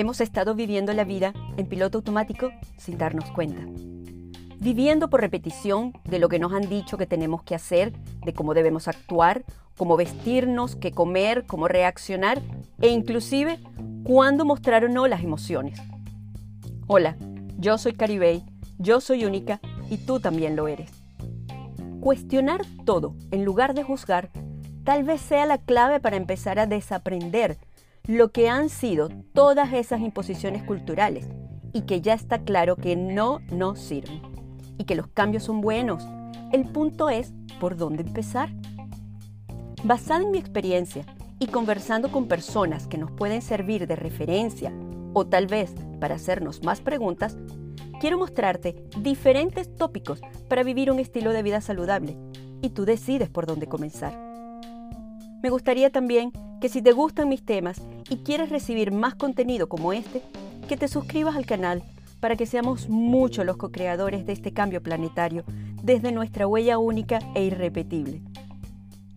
hemos estado viviendo la vida en piloto automático sin darnos cuenta. Viviendo por repetición de lo que nos han dicho que tenemos que hacer, de cómo debemos actuar, cómo vestirnos, qué comer, cómo reaccionar e inclusive cuándo mostrar o no las emociones. Hola, yo soy Caribey, yo soy única y tú también lo eres. Cuestionar todo en lugar de juzgar tal vez sea la clave para empezar a desaprender lo que han sido todas esas imposiciones culturales y que ya está claro que no nos sirven y que los cambios son buenos. El punto es por dónde empezar. Basada en mi experiencia y conversando con personas que nos pueden servir de referencia o tal vez para hacernos más preguntas, quiero mostrarte diferentes tópicos para vivir un estilo de vida saludable y tú decides por dónde comenzar. Me gustaría también que si te gustan mis temas y quieres recibir más contenido como este, que te suscribas al canal para que seamos muchos los co-creadores de este cambio planetario desde nuestra huella única e irrepetible.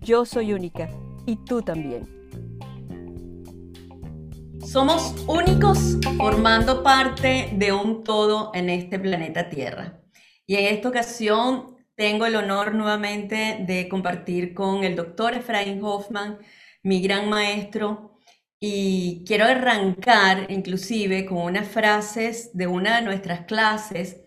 Yo soy única y tú también. Somos únicos formando parte de un todo en este planeta Tierra. Y en esta ocasión tengo el honor nuevamente de compartir con el doctor Efraín Hoffman, mi gran maestro, y quiero arrancar inclusive con unas frases de una de nuestras clases.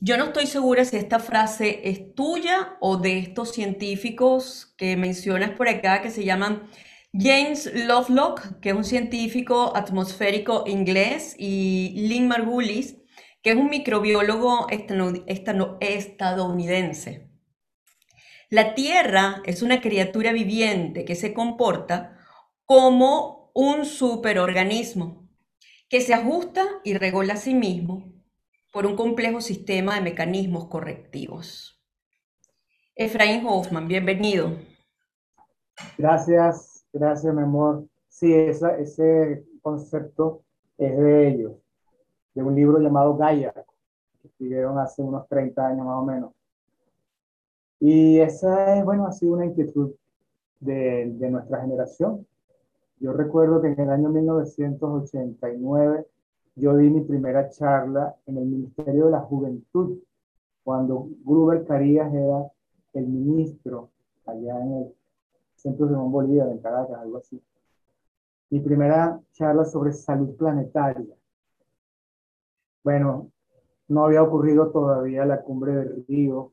Yo no estoy segura si esta frase es tuya o de estos científicos que mencionas por acá que se llaman James Lovelock, que es un científico atmosférico inglés, y Lynn Margulis, que es un microbiólogo estadounidense. La Tierra es una criatura viviente que se comporta como un superorganismo que se ajusta y regula a sí mismo por un complejo sistema de mecanismos correctivos. Efraín Hoffman, bienvenido. Gracias, gracias, mi amor. Sí, ese concepto es de ellos, de un libro llamado Gaia, que escribieron hace unos 30 años más o menos. Y esa es, bueno, ha sido una inquietud de, de nuestra generación. Yo recuerdo que en el año 1989 yo di mi primera charla en el Ministerio de la Juventud, cuando Gruber Carías era el ministro allá en el Centro de Bolívar, en Caracas, algo así. Mi primera charla sobre salud planetaria. Bueno, no había ocurrido todavía la cumbre del Río,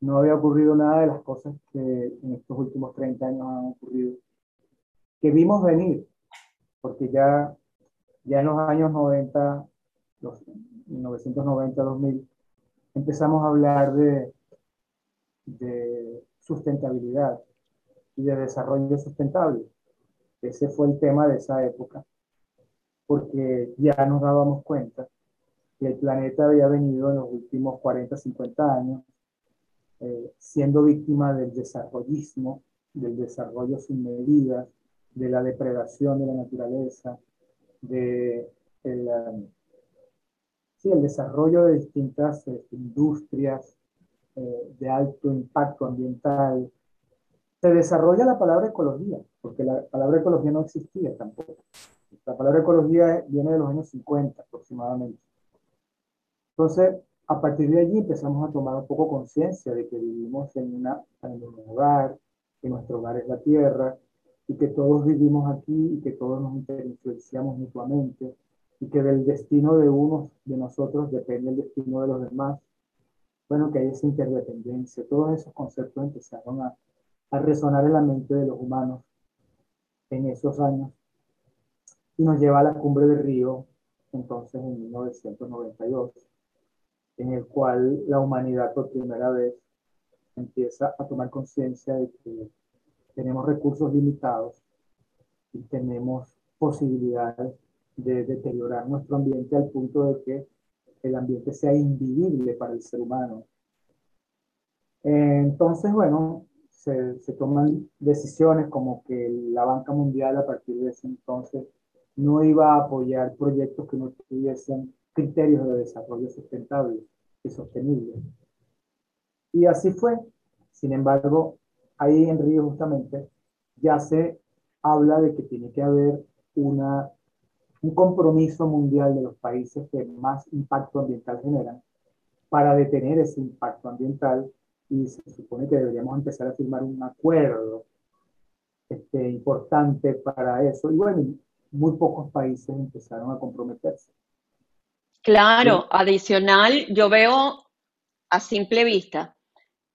no había ocurrido nada de las cosas que en estos últimos 30 años han ocurrido, que vimos venir, porque ya, ya en los años 90, los 1990-2000, empezamos a hablar de, de sustentabilidad y de desarrollo sustentable. Ese fue el tema de esa época, porque ya nos dábamos cuenta que el planeta había venido en los últimos 40, 50 años eh, siendo víctima del desarrollismo, del desarrollo sin medidas, de la depredación de la naturaleza, de el, um, sí, el desarrollo de distintas este, industrias eh, de alto impacto ambiental. Se desarrolla la palabra ecología, porque la palabra ecología no existía tampoco. La palabra ecología viene de los años 50 aproximadamente. Entonces, a partir de allí empezamos a tomar un poco conciencia de que vivimos en, una, en un hogar, que nuestro hogar es la tierra, y que todos vivimos aquí y que todos nos influenciamos mutuamente, y que del destino de unos de nosotros depende el destino de los demás. Bueno, que hay esa interdependencia. Todos esos conceptos empezaron a, a resonar en la mente de los humanos en esos años y nos lleva a la cumbre del río, entonces en 1992 en el cual la humanidad por primera vez empieza a tomar conciencia de que tenemos recursos limitados y tenemos posibilidades de deteriorar nuestro ambiente al punto de que el ambiente sea invivible para el ser humano. Entonces, bueno, se, se, toman decisiones como que la Banca Mundial a partir de ese entonces no iba a apoyar proyectos que no tuviesen criterios de desarrollo sustentable y sostenible. Y así fue. Sin embargo, ahí en Río justamente ya se habla de que tiene que haber una un compromiso mundial de los países que más impacto ambiental generan para detener ese impacto ambiental y se supone que deberíamos empezar a firmar un acuerdo este, importante para eso. Y bueno, muy pocos países empezaron a comprometerse. Claro, adicional, yo veo a simple vista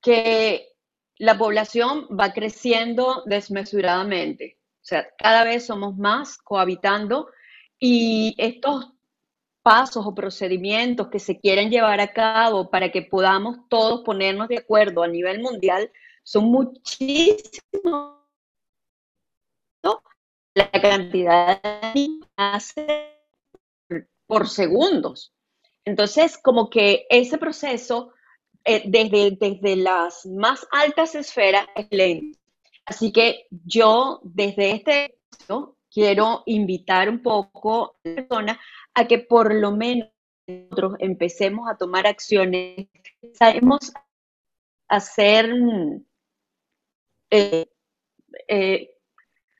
que la población va creciendo desmesuradamente. O sea, cada vez somos más cohabitando y estos pasos o procedimientos que se quieren llevar a cabo para que podamos todos ponernos de acuerdo a nivel mundial son muchísimos. La cantidad de por segundos. Entonces, como que ese proceso, eh, desde, desde las más altas esferas, es lento. Así que yo, desde este quiero invitar un poco a la persona a que por lo menos nosotros empecemos a tomar acciones, sabemos hacer eh, eh,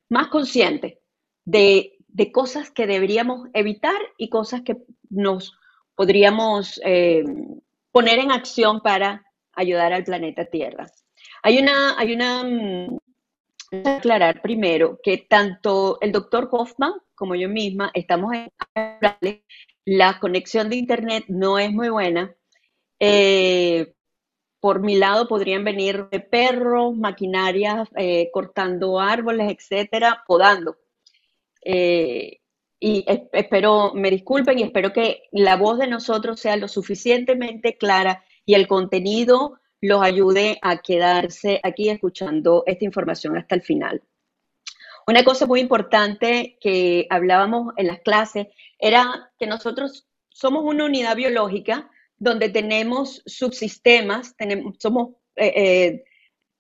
más conscientes de, cosas que deberíamos evitar y cosas que nos podríamos eh, poner en acción para ayudar al planeta Tierra. Hay una, hay una, mm, aclarar primero que tanto el doctor Hoffman como yo misma estamos en la conexión de internet no es muy buena. Eh, por mi lado podrían venir perros, maquinarias, eh, cortando árboles, etcétera, podando. Eh, y espero, me disculpen y espero que la voz de nosotros sea lo suficientemente clara y el contenido los ayude a quedarse aquí escuchando esta información hasta el final. Una cosa muy importante que hablábamos en las clases era que nosotros somos una unidad biológica donde tenemos subsistemas, tenemos, somos, eh, eh,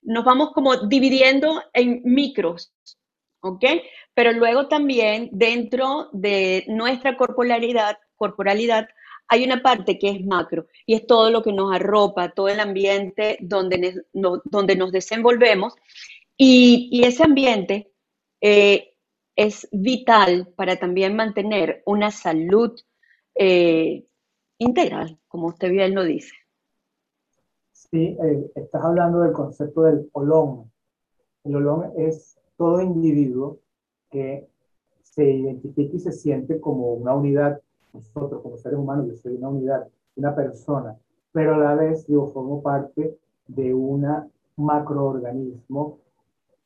nos vamos como dividiendo en micros, ¿ok? Pero luego también dentro de nuestra corporalidad, corporalidad hay una parte que es macro y es todo lo que nos arropa, todo el ambiente donde, donde nos desenvolvemos y, ese ambiente eh, es vital para también mantener una salud eh, integral, como usted bien lo dice. Sí, eh, estás hablando del concepto del olón. El olón es todo individuo que se identifica y se siente como una unidad nosotros como seres humanos, yo soy una unidad, una persona, pero a la vez yo formo parte de un macroorganismo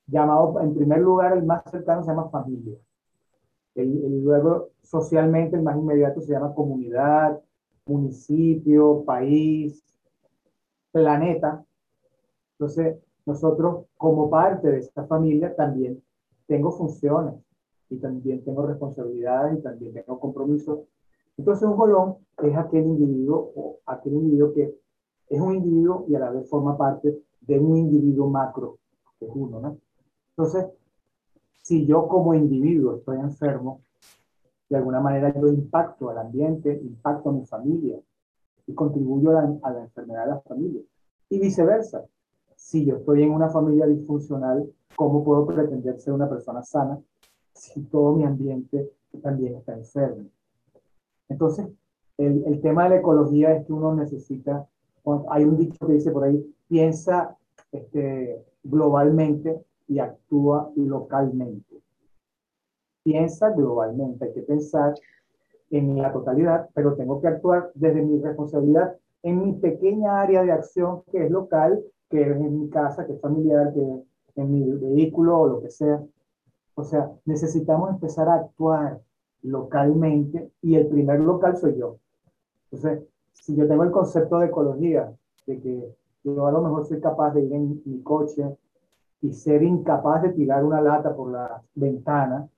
llamado, en primer lugar, el más cercano se llama familia. El, luego, socialmente, el más inmediato se llama comunidad, municipio, país, planeta. Entonces, nosotros, como parte de esta familia, también tengo funciones y también tengo responsabilidades y también tengo compromisos entonces un colón es aquel individuo o aquel individuo que es un individuo y a la vez forma parte de un individuo macro, que es uno, ¿no? Entonces, si yo como individuo estoy enfermo, de alguna manera yo impacto al ambiente, impacto a mi familia y contribuyo a la, a la enfermedad de la familia. Y viceversa, si yo estoy en una familia disfuncional, ¿cómo puedo pretender ser una persona sana si todo mi ambiente también está enfermo? Entonces, el, el, tema de la ecología es que uno necesita, hay un dicho que dice por ahí, piensa este, globalmente y actúa localmente. Piensa globalmente, hay que pensar en la totalidad, pero tengo que actuar desde mi responsabilidad en mi pequeña área de acción que es local, que es en mi casa, que es familiar, que en mi vehículo o lo que sea. O sea, necesitamos empezar a actuar localmente y el primer local soy yo. Entonces, si yo tengo el concepto de ecología, de que yo a lo mejor soy capaz de ir en mi coche y ser incapaz de tirar una lata por la ventana,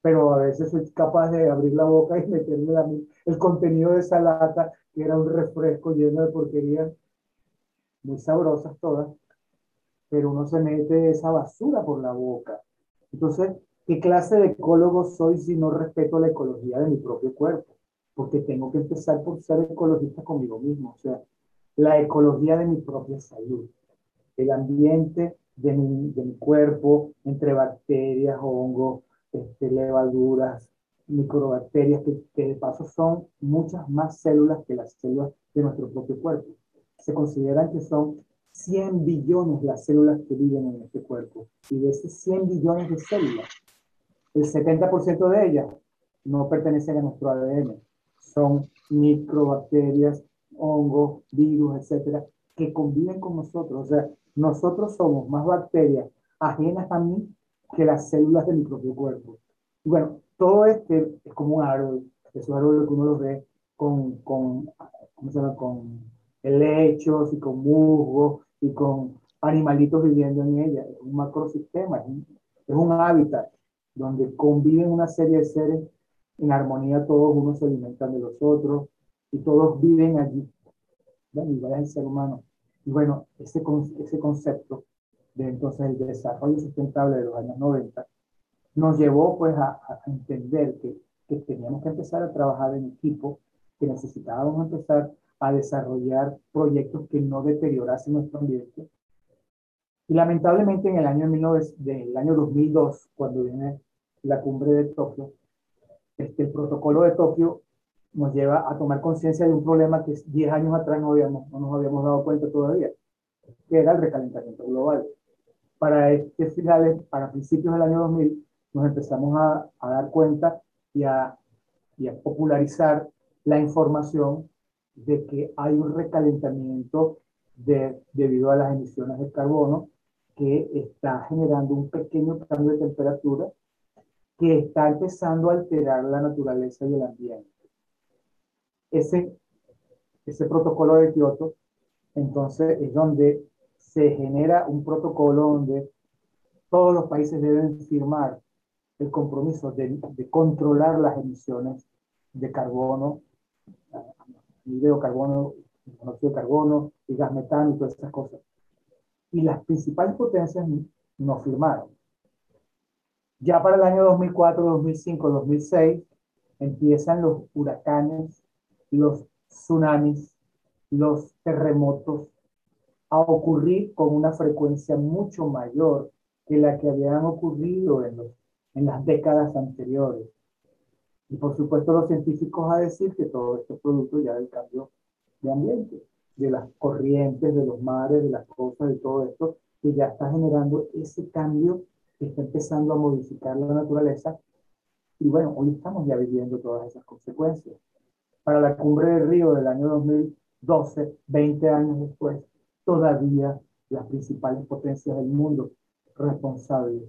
pero a veces soy capaz de abrir la boca y meterme el contenido de esa lata, que era un refresco lleno de porquerías, muy sabrosas todas, pero uno se mete esa basura por la boca. Entonces, ¿Qué clase de ecólogo soy si no respeto la ecología de mi propio cuerpo? Porque tengo que empezar por ser ecologista conmigo mismo, o sea, la ecología de mi propia salud, el ambiente de mi, de mi cuerpo, entre bacterias, hongos, este, levaduras, microbacterias que, que de paso son muchas más células que las células de nuestro propio cuerpo. Se consideran que son 100 billones las células que viven en este cuerpo. Y de esas 100 billones de células, el 70% de ellas no pertenecen a nuestro ADN. Son microbacterias, hongos, virus, etcétera, que conviven con nosotros. O sea, nosotros somos más bacterias ajenas a mí que las células de mi propio cuerpo. Y bueno, todo este es como un árbol, esos árboles que uno los ve con, con, ¿cómo se llama? con helechos y con musgo y con animalitos viviendo en ella. Es un macrosistema, es un, es un hábitat donde conviven una serie de seres en armonía, todos unos se alimentan de los otros y todos viven allí. Y vaya el ser humano. Y bueno, ese, ese concepto de entonces el desarrollo sustentable de los años 90 nos llevó pues a, a entender que, que teníamos que empezar a trabajar en equipo, que necesitábamos empezar a desarrollar proyectos que no deteriorasen nuestro ambiente. Y lamentablemente en el año, 19, del año 2002, cuando viene la cumbre de Tokio, este, el protocolo de Tokio nos lleva a tomar conciencia de un problema que 10 años atrás no, habíamos, no nos habíamos dado cuenta todavía, que era el recalentamiento global. Para este finales, para principios del año 2000, nos empezamos a, a dar cuenta y a, y a popularizar la información de que hay un recalentamiento de, debido a las emisiones de carbono que está generando un pequeño cambio de temperatura que está empezando a alterar la naturaleza y el ambiente. Ese, ese protocolo de Kioto, entonces, es donde se genera un protocolo donde todos los países deben firmar el compromiso de controlar las emisiones de carbono monóxido gas metano y todas esas cosas. Y las principales potencias no firmaron. Ya para el año 2004, 2005, 2006 empiezan los huracanes, los tsunamis, los terremotos a ocurrir con una frecuencia mucho mayor que la que habían ocurrido en las décadas anteriores. Y por supuesto los científicos a decir que todo esto es producto ya del cambio de ambiente, de las corrientes, de los mares, de las cosas, de todo esto, que ya está generando ese cambio que está empezando a modificar la naturaleza. Y bueno, hoy estamos ya viviendo todas esas consecuencias. Para la cumbre del río del año 2012, 20 años después, todavía las principales potencias del mundo responsables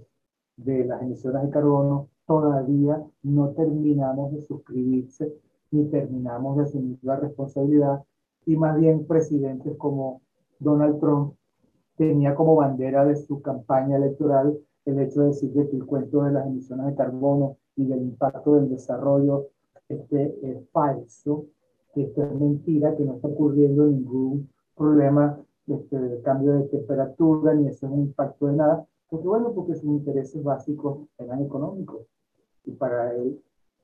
de las emisiones de carbono todavía no terminamos de suscribirse ni terminamos de asumir la responsabilidad. Y más bien presidentes como Donald Trump tenía como bandera de su campaña electoral el hecho de decir que el cuento de las emisiones de carbono y del impacto del desarrollo este, es falso, que esto es mentira, que no está ocurriendo ningún problema este, de cambio de temperatura, ni eso es un impacto de nada, porque bueno, porque sus intereses básicos eran económicos y para él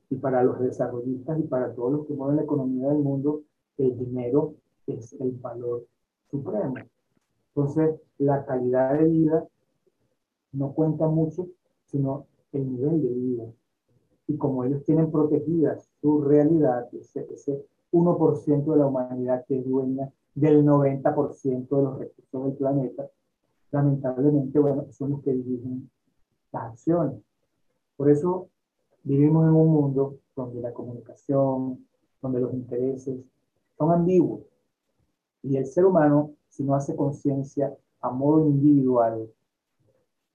y para los desarrollistas y para todos los que mueven la economía del mundo, el dinero es el valor supremo. Entonces, la calidad de vida no cuenta mucho, sino el nivel de vida. Y como ellos tienen protegida su realidad, ese, ese 1% de la humanidad que es dueña del 90% de los recursos del planeta, lamentablemente, bueno, son los que dirigen las acciones. Por eso Vivimos en un mundo donde la comunicación, donde los intereses son ambiguos. Y el ser humano, si no hace conciencia a modo individual,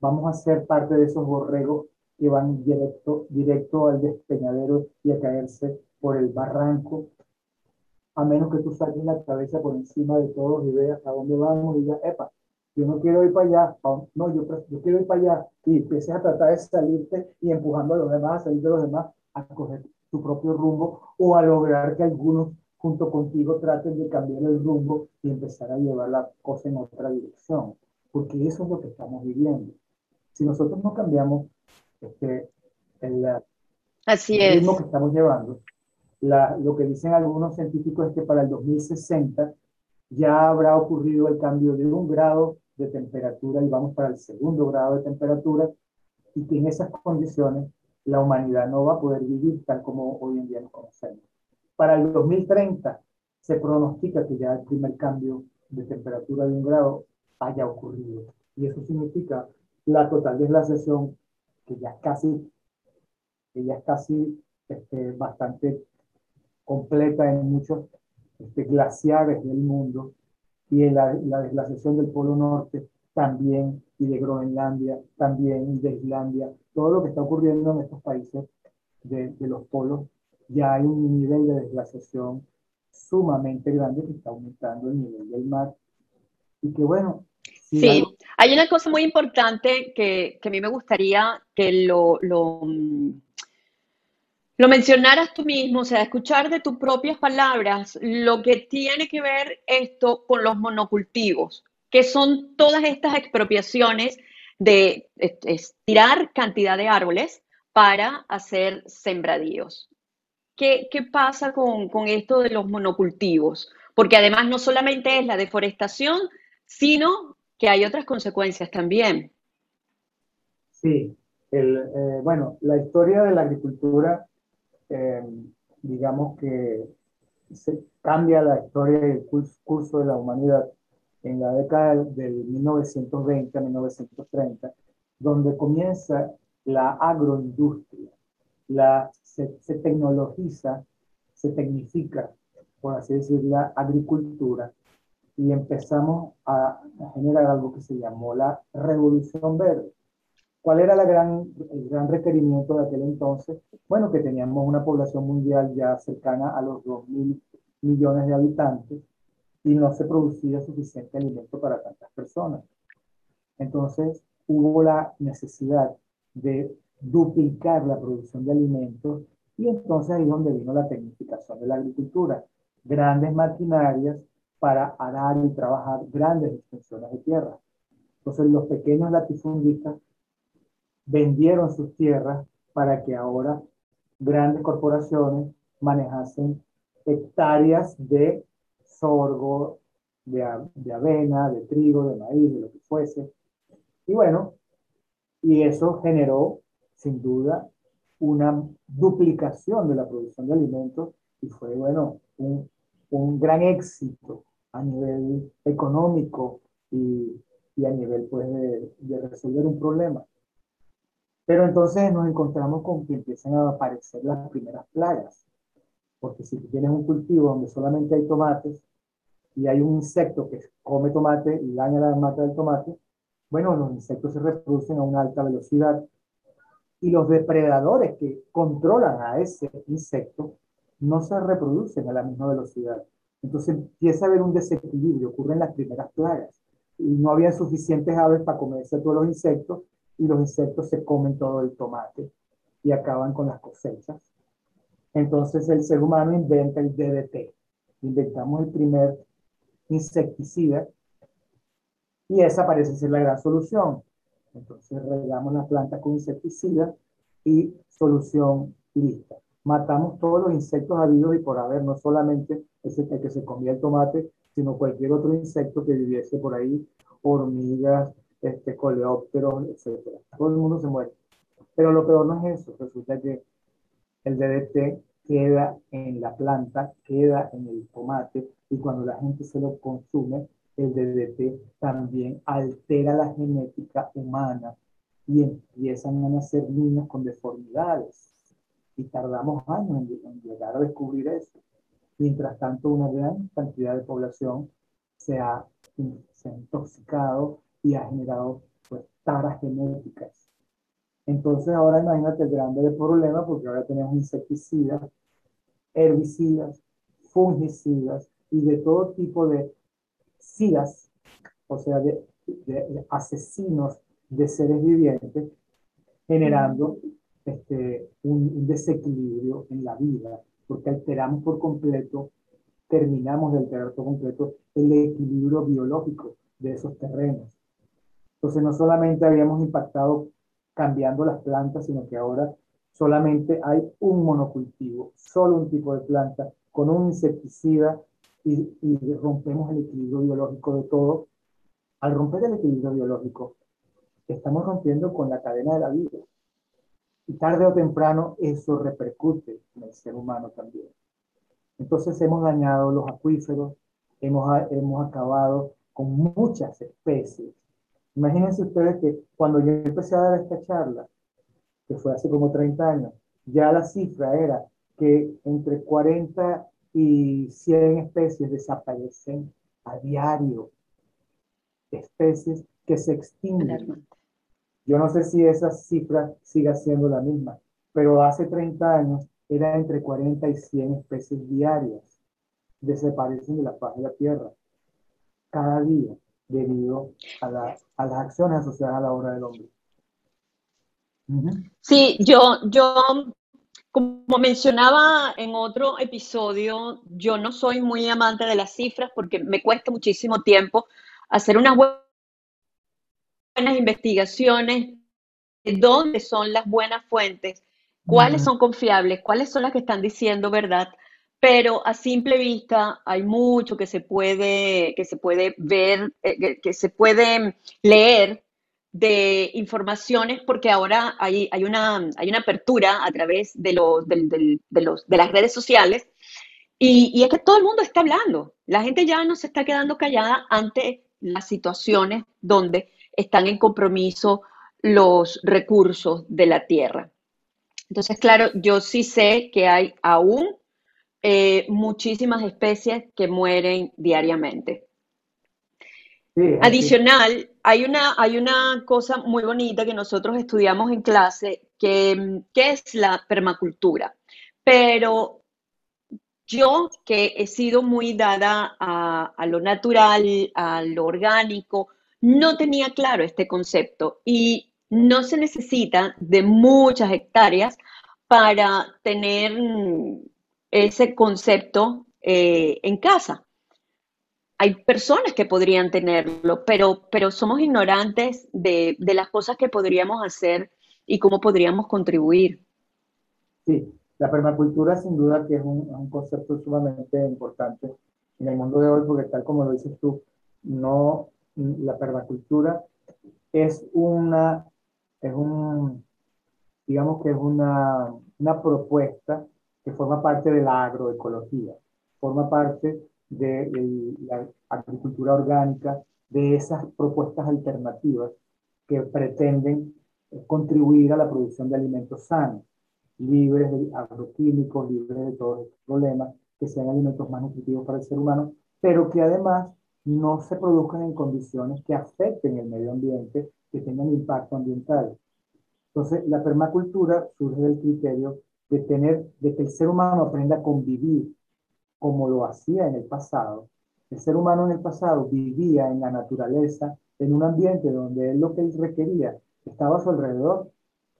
vamos a ser parte de esos borregos que van directo, directo al despeñadero y a caerse por el barranco, a menos que tú saques la cabeza por encima de todos y veas a dónde vamos y digas, epa, yo no quiero ir para allá, no, yo, yo quiero ir para allá, y empieces a tratar de salirte y empujando a los demás, a salir de los demás, a coger tu propio rumbo o a lograr que algunos junto contigo traten de cambiar el rumbo y empezar a llevar la cosa en otra dirección, porque eso es lo que estamos viviendo. Si nosotros no cambiamos este, el, Así ritmo que estamos llevando, la, lo que dicen algunos científicos es que para el 2060 ya habrá ocurrido el cambio de un grado de temperatura y vamos para el segundo grado de temperatura y que en esas condiciones la humanidad no va a poder vivir tal como hoy en día nos conocemos. Para el 2030 se pronostica que ya el primer cambio de temperatura de un grado haya ocurrido. Y eso significa la total deslación que ya es casi, que ya es casi este, bastante completa en muchos este, glaciares del mundo y la, la deslación del Polo Norte también, y de Groenlandia también, y de Islandia, todo lo que está ocurriendo en estos países de, de los polos, ya hay un nivel de deslación sumamente grande que está aumentando el nivel del mar. Y que bueno. sí, hay... una cosa muy importante que, que, a mí me gustaría que lo, lo, lo mencionaras tú mismo, o sea, escuchar de tus propias palabras lo que tiene que ver esto con los monocultivos que son todas estas expropiaciones de estirar cantidad de árboles para hacer sembradíos. ¿Qué, qué pasa con, con, esto de los monocultivos? Porque además no solamente es la deforestación, sino que hay otras consecuencias también. Sí, el, eh, bueno, la historia de la agricultura, eh, digamos que se cambia la historia y el curso de la humanidad en la década del 1920 a 1930, donde comienza la agroindustria. La, se, tecnologiza, se tecnifica, por así decir, la agricultura y empezamos a, generar algo que se llamó la revolución verde. ¿Cuál era la gran, el gran requerimiento de aquel entonces? Bueno, que teníamos una población mundial ya cercana a los 2 mil millones de habitantes y no se producía suficiente alimento para tantas personas. Entonces hubo la necesidad de duplicar la producción de alimentos y entonces ahí es donde vino la tecnificación de la agricultura. Grandes maquinarias para arar y trabajar grandes extensiones de tierra. Entonces los pequeños latifundistas vendieron sus tierras para que ahora grandes corporaciones manejasen hectáreas de sorgo, de, de avena, de trigo, de maíz, de lo que fuese. Y bueno, y eso generó, sin duda, una duplicación de la producción de alimentos y fue, bueno, un, un gran éxito a nivel económico y, y a nivel, pues, de, de, resolver un problema. Pero entonces nos encontramos con que empiezan a aparecer las primeras plagas, porque si tienes un cultivo donde solamente hay tomates, y hay un insecto que come tomate y daña la mata del tomate, bueno, los insectos se reproducen a una alta velocidad y los depredadores que controlan a ese insecto no se reproducen a la misma velocidad. Entonces empieza a haber un desequilibrio, ocurren las primeras plagas y no había suficientes aves para comerse todos los insectos y los insectos se comen todo el tomate y acaban con las cosechas. Entonces el ser humano inventa el DDT. Inventamos el primer insecticida y esa parece ser la gran solución. Entonces regamos la planta con insecticida y solución lista. Matamos todos los insectos habidos y por haber, no solamente ese que se comía el tomate, sino cualquier otro insecto que viviese por ahí, hormigas, este, coleópteros, etc. Todo el mundo se muere. Pero lo peor no es eso, resulta que el DDT queda en la planta, queda en el tomate y cuando la gente se lo consume, el DDT también altera la genética humana y empiezan a nacer niños con deformidades. Y tardamos años en, llegar a descubrir eso. Mientras tanto, una gran cantidad de población se ha, se ha intoxicado y ha generado pues, taras genéticas. Entonces ahora imagínate el grande problema porque ahora tenemos insecticidas, herbicidas, fungicidas, y de todo tipo de SIDAS, o sea, de, asesinos de seres vivientes, generando este, un, desequilibrio en la vida, porque alteramos por completo, terminamos de alterar por completo el equilibrio biológico de esos terrenos. Entonces no solamente habíamos impactado cambiando las plantas, sino que ahora solamente hay un monocultivo, solo un tipo de planta, con un insecticida y, rompemos el equilibrio biológico de todo. Al romper el equilibrio biológico, estamos rompiendo con la cadena de la vida. Y tarde o temprano eso repercute en el ser humano también. Entonces hemos dañado los acuíferos, hemos, hemos acabado con muchas especies. Imagínense ustedes que cuando yo empecé a dar esta charla, que fue hace como 30 años, ya la cifra era que entre 40 y 100 especies desaparecen a diario. Especies que se extinguen. Yo no sé si esa cifra siga siendo la misma, pero hace 30 años era entre 40 y 100 especies diarias desaparecen de la faz de la Tierra cada día debido a, a las acciones asociadas a la obra del hombre. Sí, yo, yo, como mencionaba en otro episodio, yo no soy muy amante de las cifras porque me cuesta muchísimo tiempo hacer unas buenas investigaciones de dónde son las buenas fuentes, cuáles son confiables, cuáles son las que están diciendo verdad pero a simple vista hay mucho que se puede, que se puede ver, eh, que, se puede leer de informaciones, porque ahora hay, hay, una, hay una apertura a través de, los, de, los, de las redes sociales y, y, es que todo el mundo está hablando. La gente ya no se está quedando callada ante las situaciones donde están en compromiso los recursos de la tierra. Entonces, claro, yo sí sé que hay aún eh, muchísimas especies que mueren diariamente. Adicional, hay una, hay una cosa muy bonita que nosotros estudiamos en clase, que, es la permacultura. Pero yo, que he sido muy dada a, a, lo natural, a lo orgánico, no tenía claro este concepto y no se necesita de muchas hectáreas para tener ese concepto eh, en casa. Hay personas que podrían tenerlo, pero, pero somos ignorantes de, las cosas que podríamos hacer y cómo podríamos contribuir. Sí, la permacultura sin duda que es un, concepto sumamente importante en el mundo de hoy, porque tal como lo dices tú, no, la permacultura es una, es un, digamos que es una, una propuesta que forma parte de la agroecología, forma parte de la agricultura orgánica, de esas propuestas alternativas que pretenden contribuir a la producción de alimentos sanos, libres de agroquímicos, libres de todos estos problemas, que sean alimentos más nutritivos para el ser humano, pero que además no se produzcan en condiciones que afecten el medio ambiente, que tengan impacto ambiental. Entonces, la permacultura surge del criterio de tener, de que el ser humano aprenda a convivir como lo hacía en el pasado. El ser humano en el pasado vivía en la naturaleza, en un ambiente donde lo que él requería estaba a su alrededor.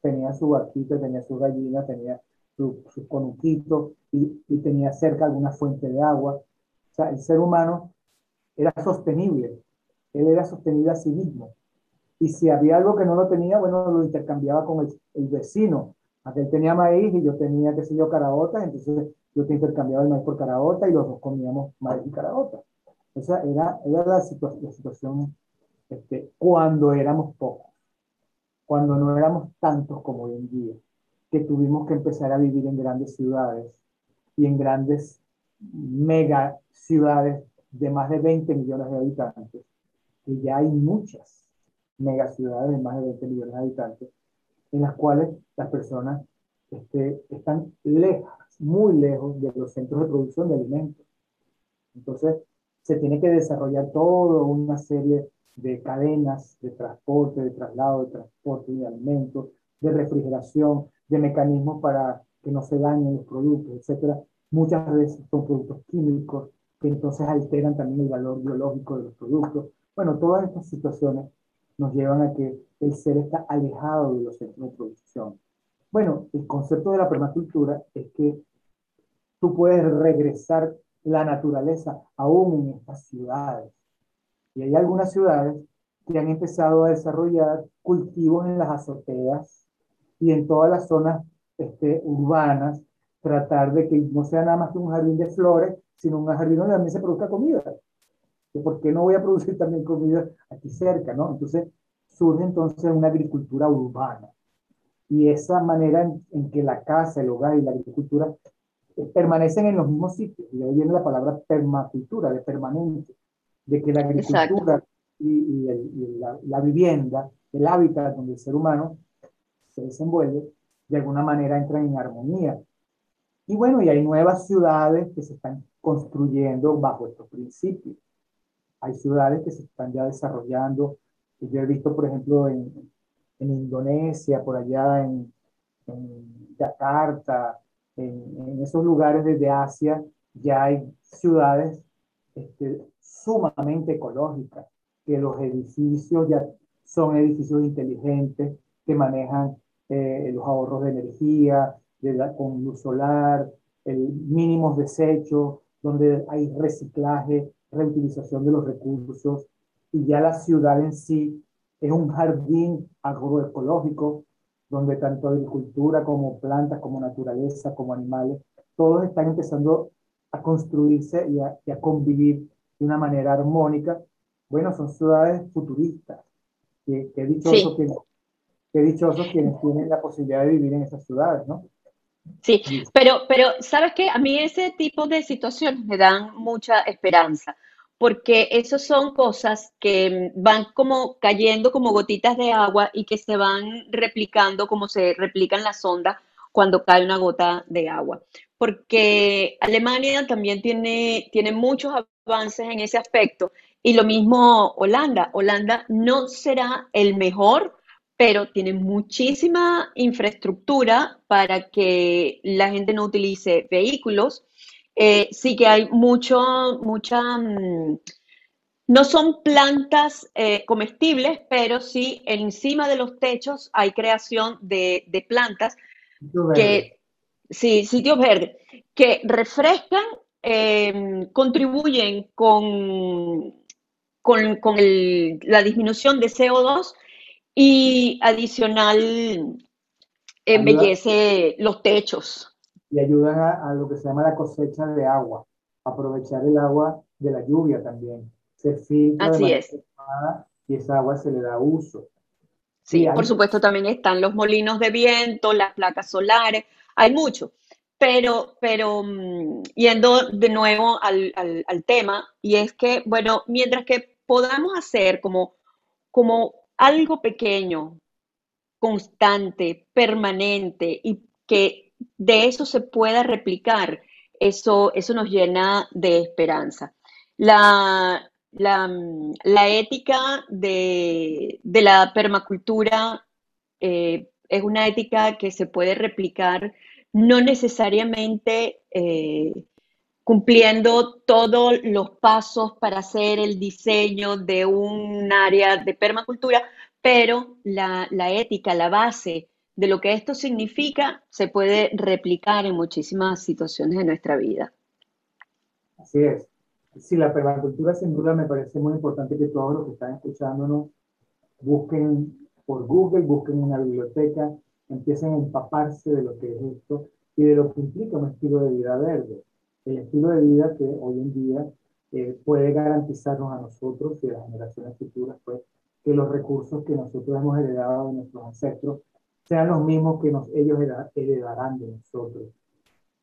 Tenía su barquita, tenía su gallina, tenía su, su conuquito y, y tenía cerca alguna fuente de agua. O sea, el ser humano era sostenible. Él era sostenible a sí mismo. Y si había algo que no lo tenía, bueno, lo intercambiaba con el vecino Aquel tenía maíz y yo tenía, qué sé yo, caraota, entonces yo te intercambiaba el maíz por caraota y los dos comíamos maíz y caraota. Esa era, era la, situación este, cuando éramos pocos, cuando no éramos tantos como hoy en día, que tuvimos que empezar a vivir en grandes ciudades y en grandes mega ciudades de más de 20 millones de habitantes, que ya hay muchas mega ciudades de más de 20 millones de habitantes, en las cuales las personas este, están lejos, muy lejos de los centros de producción de alimentos. Entonces, se tiene que desarrollar toda una serie de cadenas de transporte, de traslado, de transporte de alimentos, de refrigeración, de mecanismos para que no se dañen los productos, etc. Muchas veces son productos químicos que entonces alteran también el valor biológico de los productos. Bueno, todas estas situaciones nos llevan a que el ser está alejado de los centros de producción. Bueno, el concepto de la permacultura es que tú puedes regresar la naturaleza aún en estas ciudades. Y hay algunas ciudades que han empezado a desarrollar cultivos en las azoteas y en todas las zonas este, urbanas, tratar de que no sea nada más que un jardín de flores, sino un jardín donde también se produzca comida. ¿Por qué no voy a producir también comida aquí cerca? ¿no? Entonces surge entonces una agricultura urbana. y esa manera en, que la casa, el hogar y la agricultura eh, permanecen en los mismos sitios. Y ahí viene la palabra permacultura, de permanente, de que la agricultura y, la, la, vivienda, el hábitat donde el ser humano se desenvuelve, de alguna manera entran en armonía. Y bueno, y hay nuevas ciudades que se están construyendo bajo estos principios. Hay ciudades que se están ya desarrollando. Yo he visto, por ejemplo, en, Indonesia, por allá en, en Yakarta, en, esos lugares desde Asia, ya hay ciudades este, sumamente ecológicas, que los edificios ya son edificios inteligentes, que manejan eh, los ahorros de energía, con luz solar, el mínimos desechos, donde hay reciclaje, reutilización de los recursos, y ya la ciudad en sí es un jardín agroecológico donde tanto agricultura como plantas, como naturaleza, como animales, todos están empezando a construirse y a, convivir de una manera armónica. Bueno, son ciudades futuristas. Qué, qué dichosos, quienes, qué dichosos quienes tienen la posibilidad de vivir en esas ciudades, ¿no? Sí, pero, pero ¿sabes qué? A mí ese tipo de situaciones me dan mucha esperanza, porque esas son cosas que van como cayendo como gotitas de agua y que se van replicando como se replican las ondas cuando cae una gota de agua. Porque Alemania también tiene, tiene muchos avances en ese aspecto y lo mismo Holanda. Holanda no será el mejor, pero tiene muchísima infraestructura para que la gente no utilice vehículos. Eh, sí que hay mucho, mucha, mm, no son plantas eh, comestibles, pero sí encima de los techos hay creación de, plantas que, sí, sitios verdes, que refrescan, em, contribuyen con, con, la disminución de CO2 y adicional embellece los techos y ayudan a, lo que se llama la cosecha de agua, aprovechar el agua de la lluvia también. Se filtra Así es. y esa agua se le da uso. Sí, por supuesto también están los molinos de viento, las placas solares, hay mucho. Pero, pero mm, yendo de nuevo al, al, tema, y es que, bueno, mientras que podamos hacer como, como algo pequeño, constante, permanente y que de eso se pueda replicar, eso, eso nos llena de esperanza. La, la, ética de, la permacultura eh, es una ética que se puede replicar no necesariamente eh, cumpliendo todos los pasos para hacer el diseño de un área de permacultura, pero la, la ética, la base de lo que esto significa se puede replicar en muchísimas situaciones de nuestra vida. Así es. Sí, la permacultura sin duda me parece muy importante que todos los que están escuchándonos busquen por Google, busquen una biblioteca, empiecen a empaparse de lo que es esto y de lo que implica un estilo de vida verde. El estilo de vida que hoy en día eh, puede garantizarnos a nosotros y a las generaciones futuras, pues, que los recursos que nosotros hemos heredado de nuestros ancestros sean los mismos que nos, ellos heredarán de nosotros.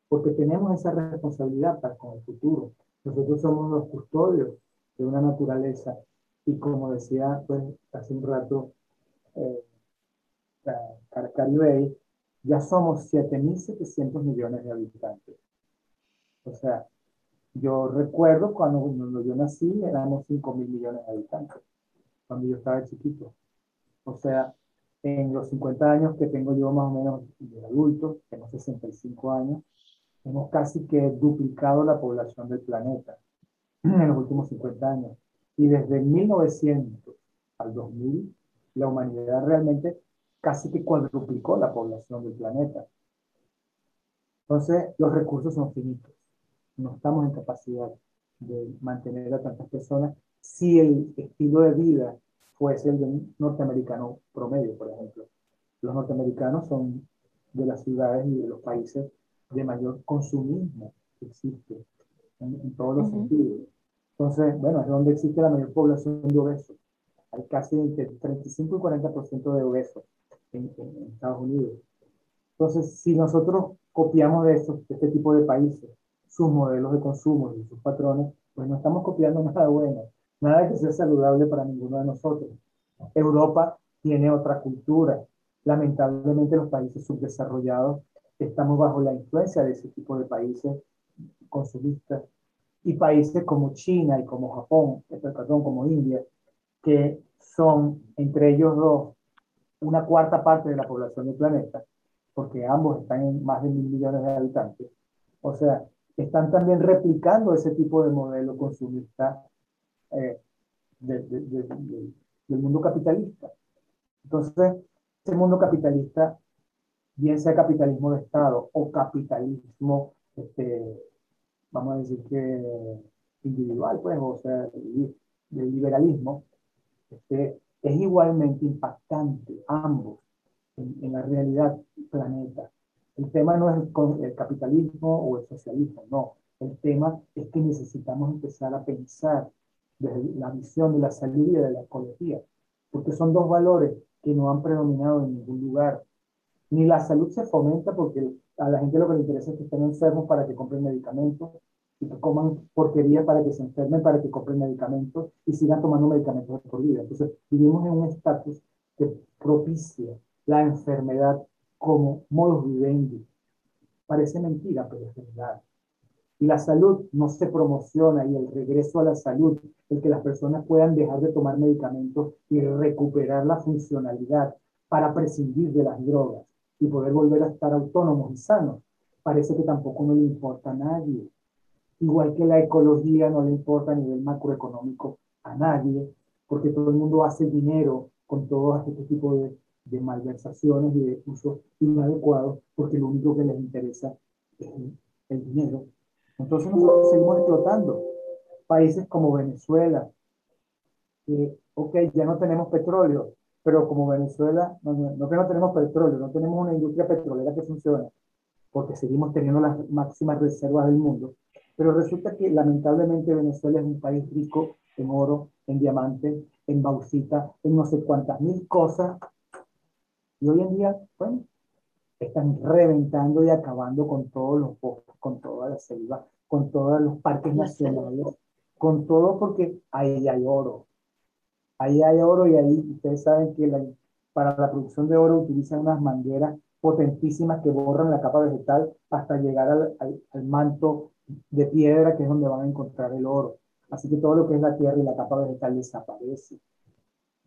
Porque tenemos esa responsabilidad para con el futuro. Nosotros somos los custodios de una naturaleza y como decía pues, hace un rato eh, Carcaribey, ya somos 7.700 millones de habitantes. O sea, yo recuerdo cuando, cuando yo nací éramos 5.000 millones de habitantes, cuando yo estaba chiquito. O sea, en los 50 años que tengo yo más o menos de adulto, tengo 65 años, hemos casi que duplicado la población del planeta en los últimos 50 años. Y desde 1900 al 2000, la humanidad realmente casi que cuadruplicó la población del planeta. Entonces, los recursos son finitos. No estamos en capacidad de mantener a tantas personas si el estilo de vida fuese el de un norteamericano promedio, por ejemplo. Los norteamericanos son de las ciudades y de los países de mayor consumismo que existe en, todos los sentidos. Entonces, bueno, es donde existe la mayor población de obesos. Hay casi entre 35 y 40% de obesos. en, Estados Unidos. Entonces, si nosotros copiamos de, estos, de este tipo de países sus modelos de consumo y sus patrones, pues no estamos copiando nada bueno, nada que sea saludable para ninguno de nosotros. Europa tiene otra cultura. Lamentablemente los países subdesarrollados estamos bajo la influencia de ese tipo de países consumistas y países como China y como Japón, eh, perdón, como India, que son entre ellos dos una cuarta parte de la población del planeta, porque ambos están en más de mil millones de habitantes. O sea, están también replicando ese tipo de modelo consumista eh, del mundo capitalista. Entonces, ese mundo capitalista, bien sea capitalismo de Estado o capitalismo, este, vamos a decir que individual, pues, o sea, del liberalismo, este, es igualmente impactante, ambos, en, en la realidad planeta. El tema no es el, capitalismo o el socialismo, no. El tema es que necesitamos empezar a pensar desde la visión de la salud y de la ecología, porque son dos valores que no han predominado en ningún lugar. Ni la salud se fomenta porque a la gente lo que le interesa es que estén enfermos para que compren medicamentos y que coman porquería para que se enfermen, para que compren medicamentos y sigan tomando medicamentos por vida. Entonces, vivimos en un estatus que propicia la enfermedad como modus vivendi. Parece mentira, pero es verdad. Y la salud no se promociona y el regreso a la salud, el que las personas puedan dejar de tomar medicamentos y recuperar la funcionalidad para prescindir de las drogas y poder volver a estar autónomos y sanos, parece que tampoco no le importa a nadie. Igual que la ecología no le importa a nivel macroeconómico a nadie, porque todo el mundo hace dinero con todo este tipo de de malversaciones y de usos inadecuados, porque lo único que les interesa es el dinero. Entonces nosotros seguimos explotando. Países como Venezuela, que, ok, ya no tenemos petróleo, pero como Venezuela, no, no, que no tenemos petróleo, no tenemos una industria petrolera que funcione, porque seguimos teniendo las máximas reservas del mundo, pero resulta que lamentablemente Venezuela es un país rico en oro, en diamantes, en bauxita, en no sé cuántas mil cosas y hoy en día, bueno, están reventando y acabando con todos los bosques, con toda la selva, con todos los parques nacionales, con todo porque ahí hay oro. Ahí hay oro y ahí ustedes saben que para la producción de oro utilizan unas mangueras potentísimas que borran la capa vegetal hasta llegar al, al, manto de piedra que es donde van a encontrar el oro. Así que todo lo que es la tierra y la capa vegetal desaparece.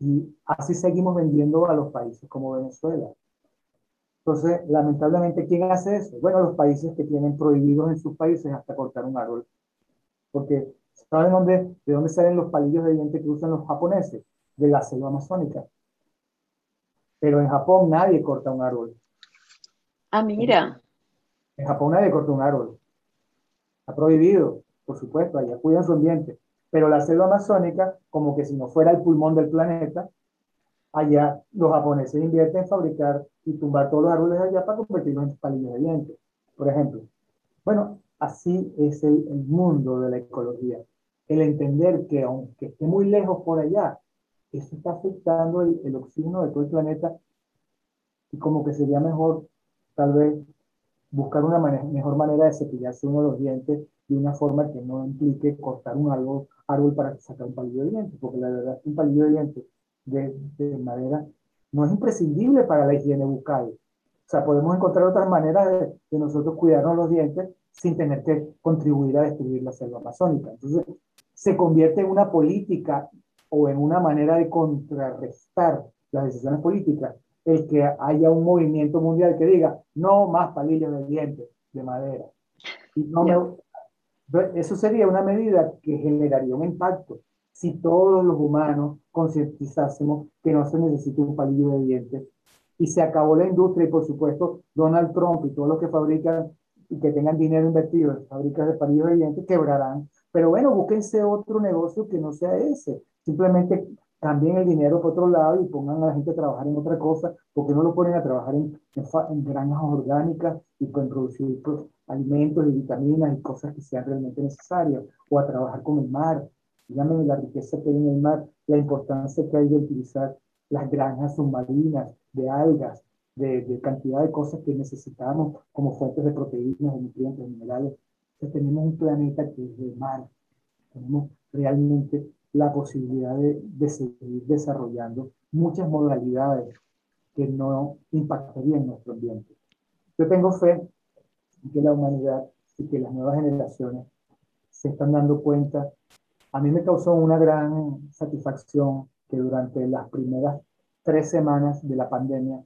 Y así seguimos vendiendo a los países como Venezuela. Entonces, lamentablemente, ¿quién hace eso? Bueno, los países que tienen prohibidos en sus países hasta cortar un árbol. Porque, ¿saben dónde, de dónde salen los palillos de diente que usan los japoneses? De la selva amazónica. Pero en Japón nadie corta un árbol. Ah, mira. En Japón nadie corta un árbol. Está prohibido, por supuesto, allá cuidan su ambiente. Pero la selva amazónica, como que si no fuera el pulmón del planeta, allá los japoneses invierten en fabricar y tumbar todos los árboles allá para convertirlos en palillos de dientes, por ejemplo. Bueno, así es el, mundo de la ecología. El entender que aunque esté muy lejos por allá, eso está afectando el, el oxígeno de todo el planeta y como que sería mejor tal vez buscar una mejor manera de cepillarse uno de los dientes de una forma que no implique cortar un árbol, árbol para sacar un palillo de dientes, porque la verdad es que un palillo de dientes de, de, madera no es imprescindible para la higiene bucal. O sea, podemos encontrar otras maneras de, de, nosotros cuidarnos los dientes sin tener que contribuir a destruir la selva amazónica. Entonces, se convierte en una política o en una manera de contrarrestar las decisiones políticas el que haya un movimiento mundial que diga no más palillos de dientes de madera. Y no me, eso sería una medida que generaría un impacto si todos los humanos concientizásemos que no se necesita un palillo de dientes y se acabó la industria y por supuesto Donald Trump y todos los que fabrican y que tengan dinero invertido en fábricas de palillos de dientes quebrarán. Pero bueno, búsquense otro negocio que no sea ese. Simplemente cambien el dinero por otro lado y pongan a la gente a trabajar en otra cosa, porque no lo ponen a trabajar en, en, granjas orgánicas y pueden producir pues, alimentos y vitaminas y cosas que sean realmente necesarias, o a trabajar con el mar. Díganme la riqueza que hay en el mar, la importancia que hay de utilizar las granjas submarinas de algas, de, cantidad de cosas que necesitamos como fuentes de proteínas, de nutrientes, de minerales. tenemos un planeta que es de mar. Tenemos realmente la posibilidad de, de seguir desarrollando muchas modalidades que no impactarían nuestro ambiente. Yo tengo fe en que la humanidad y que las nuevas generaciones se están dando cuenta. A mí me causó una gran satisfacción que durante las primeras tres semanas de la pandemia,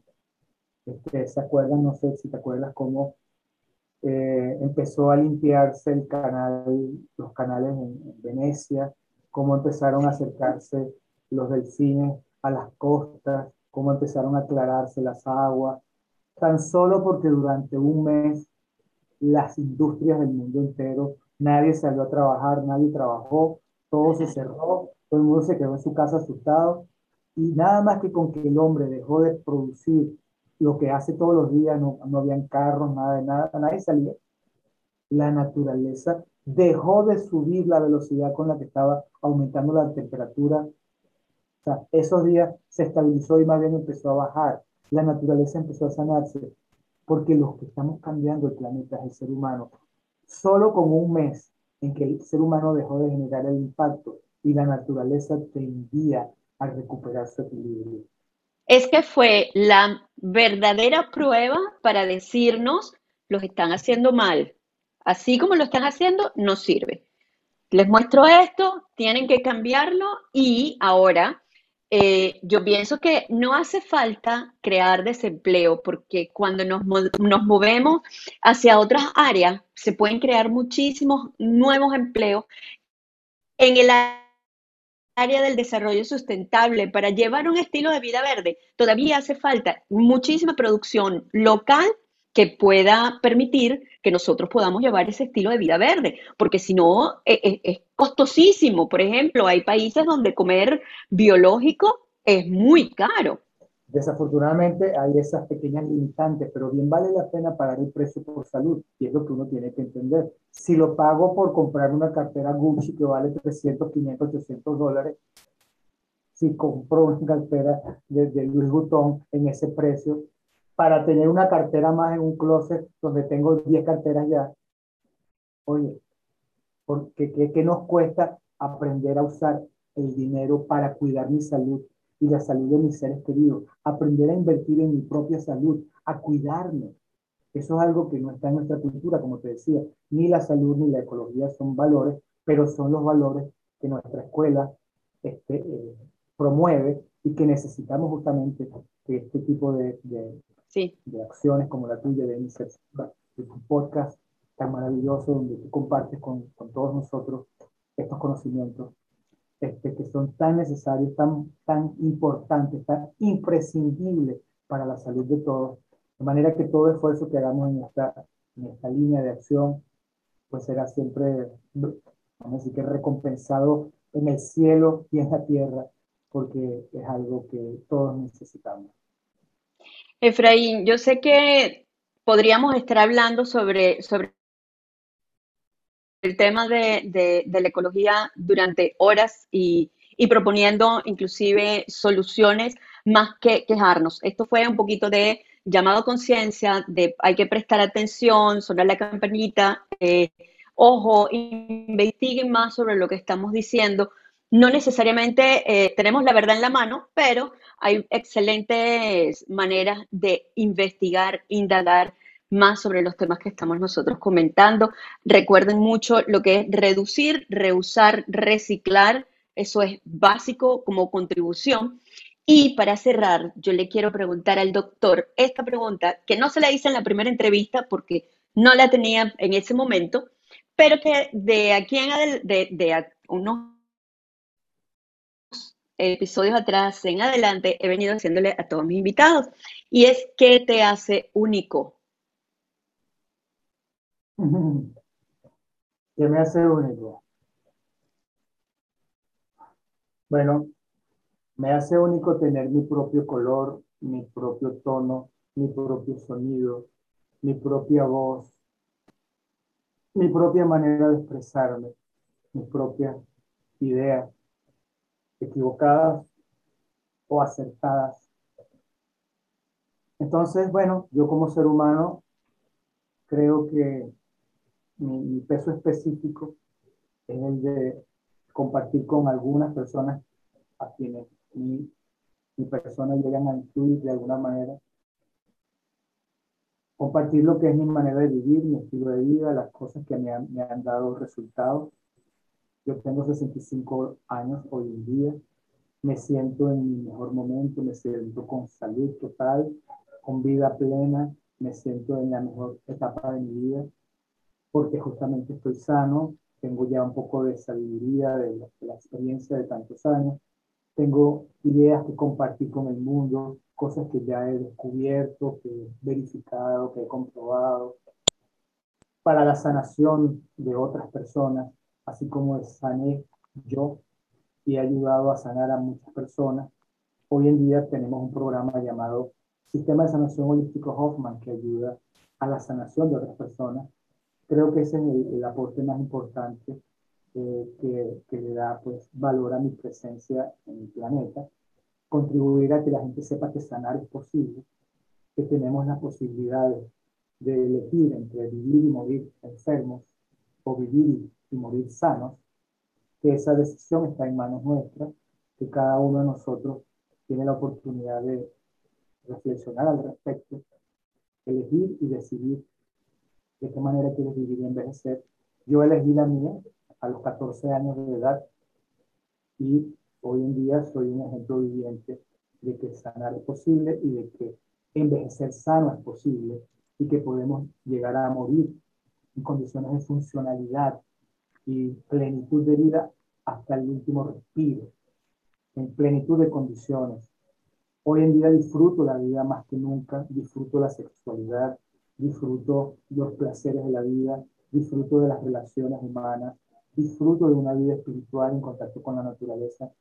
este, ¿se acuerdan? No sé si te acuerdas cómo eh, empezó a limpiarse el canal, los canales en, Venecia, cómo empezaron a acercarse los delfines a las costas, cómo empezaron a aclararse las aguas, tan solo porque durante un mes las industrias del mundo entero, nadie salió a trabajar, nadie trabajó, todo se cerró, todo el mundo se quedó en su casa asustado y nada más que con que el hombre dejó de producir lo que hace todos los días, no, no habían carros, nada de nada, nadie salía. La naturaleza dejó de subir la velocidad con la que estaba aumentando la temperatura. O sea, esos días se estabilizó y más bien empezó a bajar. La naturaleza empezó a sanarse, porque los que estamos cambiando el planeta es el ser humano. Solo con un mes en que el ser humano dejó de generar el impacto y la naturaleza tendía a recuperar su equilibrio es que fue la verdadera prueba para decirnos, los están haciendo mal. Así como lo están haciendo, no sirve. Les muestro esto, tienen que cambiarlo y ahora eh, yo pienso que no hace falta crear desempleo porque cuando nos, nos movemos hacia otras áreas se pueden crear muchísimos nuevos empleos en el área del desarrollo sustentable, para llevar un estilo de vida verde, todavía hace falta muchísima producción local que pueda permitir que nosotros podamos llevar ese estilo de vida verde, porque si no, es, e, es, costosísimo. Por ejemplo, hay países donde comer biológico es muy caro. Desafortunadamente hay esas pequeñas limitantes, pero bien vale la pena pagar el precio por salud, y es lo que uno tiene que entender. Si lo pago por comprar una cartera Gucci que vale 300, 500, 800 dólares, si compro una cartera de, de Louis Vuitton en ese precio, para tener una cartera más en un closet donde tengo 10 carteras ya, oye, porque, ¿qué, ¿qué nos cuesta aprender a usar el dinero para cuidar mi salud? y la salud de mis seres queridos, aprender a invertir en mi propia salud, a cuidarme. Eso es algo que no está en nuestra cultura, como te decía. Ni la salud ni la ecología son valores, pero son los valores que nuestra escuela este, eh, promueve y que necesitamos justamente este tipo de, de, de acciones como la tuya, de iniciativa, de tu podcast tan maravilloso, donde tú compartes con, con todos nosotros estos conocimientos este, que son tan necesarios, tan, tan importantes, tan imprescindibles para la salud de todos. De manera que todo esfuerzo que hagamos en esta, en esta línea de acción, pues será siempre, vamos a decir que recompensado en el cielo y en la tierra, porque es algo que todos necesitamos. Efraín, yo sé que podríamos estar hablando sobre, el tema de, la ecología durante horas y, proponiendo inclusive soluciones más que quejarnos. Esto fue un poquito de llamado a conciencia, de hay que prestar atención, sonar la campanita, eh, ojo, investiguen más sobre lo que estamos diciendo. No necesariamente eh, tenemos la verdad en la mano, pero hay excelentes maneras de investigar, indagar más sobre los temas que estamos nosotros comentando. Recuerden mucho lo que es reducir, reusar, reciclar. Eso es básico como contribución. Y para cerrar, yo le quiero preguntar al doctor esta pregunta que no se la hice en la primera entrevista porque no la tenía en ese momento, pero que de aquí en de, de unos episodios atrás en adelante he venido haciéndole a todos mis invitados. Y es, ¿qué te hace único? ¿Qué me hace único? Bueno, me hace único tener mi propio color, mi propio tono, mi propio sonido, mi propia voz, mi propia manera de expresarme, mi propia idea, equivocadas o acertadas. Entonces, bueno, yo como ser humano creo que mi, peso específico es el de compartir con algunas personas a quienes mi, mi persona llegan a influir de alguna manera. Compartir lo que es mi manera de vivir, mi estilo de vida, las cosas que me han, me han dado resultados. Yo tengo 65 años hoy en día. Me siento en mi mejor momento, me siento con salud total, con vida plena, me siento en la mejor etapa de mi vida porque justamente estoy sano, tengo ya un poco de sabiduría de la, experiencia de tantos años, tengo ideas que compartir con el mundo, cosas que ya he descubierto, que he verificado, que he comprobado, para la sanación de otras personas, así como sané yo y he ayudado a sanar a muchas personas. Hoy en día tenemos un programa llamado Sistema de Sanación Holístico Hoffman que ayuda a la sanación de otras personas Creo que ese es el, aporte más importante eh, que, que, le da pues, valor a mi presencia en el planeta, contribuir a que la gente sepa que sanar es posible, que tenemos la posibilidad de, elegir entre vivir y morir enfermos o vivir y morir sanos, que esa decisión está en manos nuestras, que cada uno de nosotros tiene la oportunidad de reflexionar al respecto, elegir y decidir de qué manera quieres vivir y envejecer. Yo elegí la mía a los 14 años de edad y hoy en día soy un ejemplo viviente de que sanar es posible y de que envejecer sano es posible y que podemos llegar a morir en condiciones de funcionalidad y plenitud de vida hasta el último respiro, en plenitud de condiciones. Hoy en día disfruto la vida más que nunca, disfruto la sexualidad, disfruto los placeres de la vida, disfruto de las relaciones humanas, disfruto de una vida espiritual en contacto con la naturaleza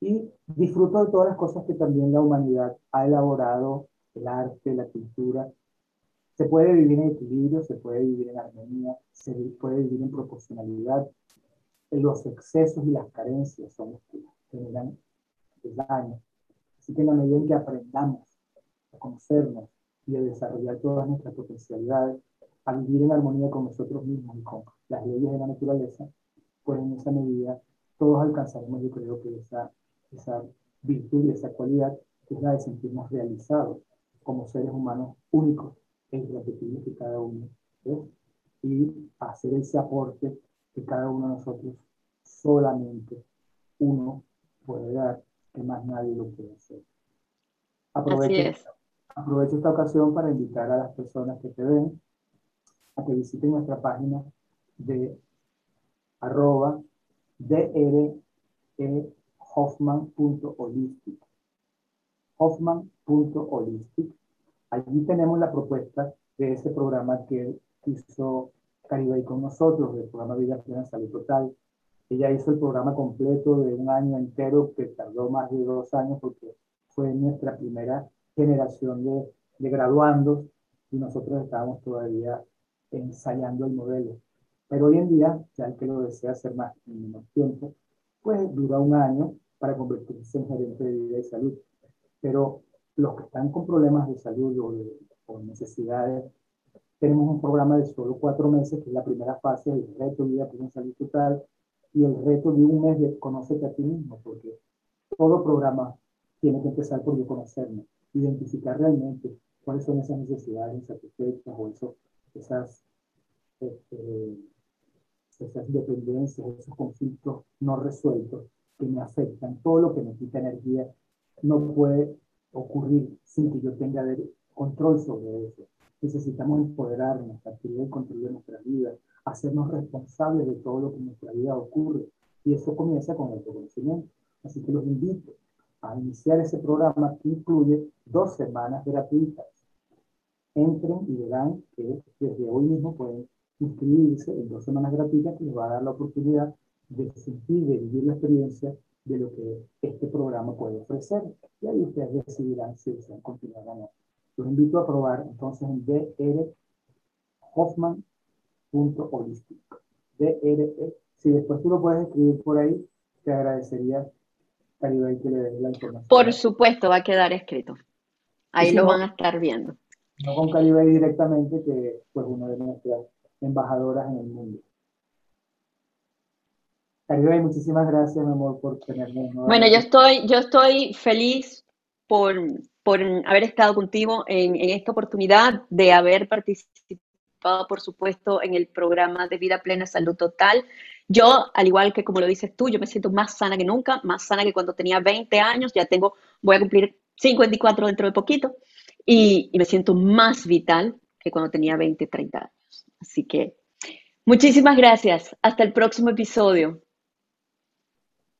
y disfruto de todas las cosas que también la humanidad ha elaborado, el arte, la cultura. Se puede vivir en equilibrio, se puede vivir en armonía, se puede vivir en proporcionalidad. Los excesos y las carencias son los que generan el daño. Así que en la medida en que aprendamos a conocernos, y a desarrollar todas nuestras potencialidades, a vivir en armonía con nosotros mismos y con las leyes de la naturaleza, pues en esa medida todos alcanzaremos, yo creo que esa, esa virtud y esa cualidad que es la de sentirnos realizados como seres humanos únicos e irrepetibles que cada uno es, y hacer ese aporte que cada uno de nosotros solamente uno puede dar, que más nadie lo puede hacer. Aprovecho, Aprovecho esta ocasión para invitar a las personas que te ven a que visiten nuestra página de arroba drhoffman.holistic. Hoffman.holistic. Allí tenemos la propuesta de ese programa que hizo Caribe con nosotros, del programa Vida Plena Salud Total. Ella hizo el programa completo de un año entero que tardó más de dos años porque fue nuestra primera generación de, de graduandos y nosotros estábamos todavía ensayando el modelo. Pero hoy en día, ya el que lo desea hacer más en menos tiempo, pues dura un año para convertirse en gerente de vida y salud. Pero los que están con problemas de salud o, de, o necesidades, tenemos un programa de solo cuatro meses, que es la primera fase del reto vida plena salud total, y el reto de un mes de conocerte a ti mismo, porque todo programa tiene que empezar por yo conocerme identificar realmente cuáles son esas necesidades insatisfechas o eso, esas, este, esas dependencias, esos conflictos no resueltos que me afectan. Todo lo que me quita energía no puede ocurrir sin que yo tenga control sobre eso. Necesitamos empoderarnos, adquirir el control de nuestra vida, hacernos responsables de todo lo que en nuestra vida ocurre. Y eso comienza con el autoconocimiento. Así que los invito a iniciar ese programa que incluye dos semanas gratuitas. Entren y verán que desde hoy mismo pueden inscribirse en dos semanas gratuitas que les va a dar la oportunidad de sentir, de vivir la experiencia de lo que este programa puede ofrecer. Y ahí ustedes decidirán si desean continuar o no. Los invito a probar entonces en drhoffman.holistic. DRE. Si después tú lo puedes escribir por ahí, te agradecería Caribel que le dé la información. Por supuesto, va a quedar escrito. Ahí lo van a estar viendo. No con Caribel directamente, que es pues, una de nuestras embajadoras en el mundo. Caribel, muchísimas gracias, mi amor, por tenerme. Bueno, yo estoy, yo estoy feliz por, por haber estado contigo en, en esta oportunidad, de haber participado, por supuesto, en el programa de Vida Plena Salud Total. Yo, al igual que como lo dices tú, yo me siento más sana que nunca, más sana que cuando tenía 20 años, ya tengo, voy a cumplir 54 dentro de poquito, y me siento más vital que cuando tenía 20, 30 años. Así que muchísimas gracias. Hasta el próximo episodio.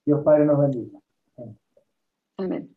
Dios Padre nos bendiga. Amén.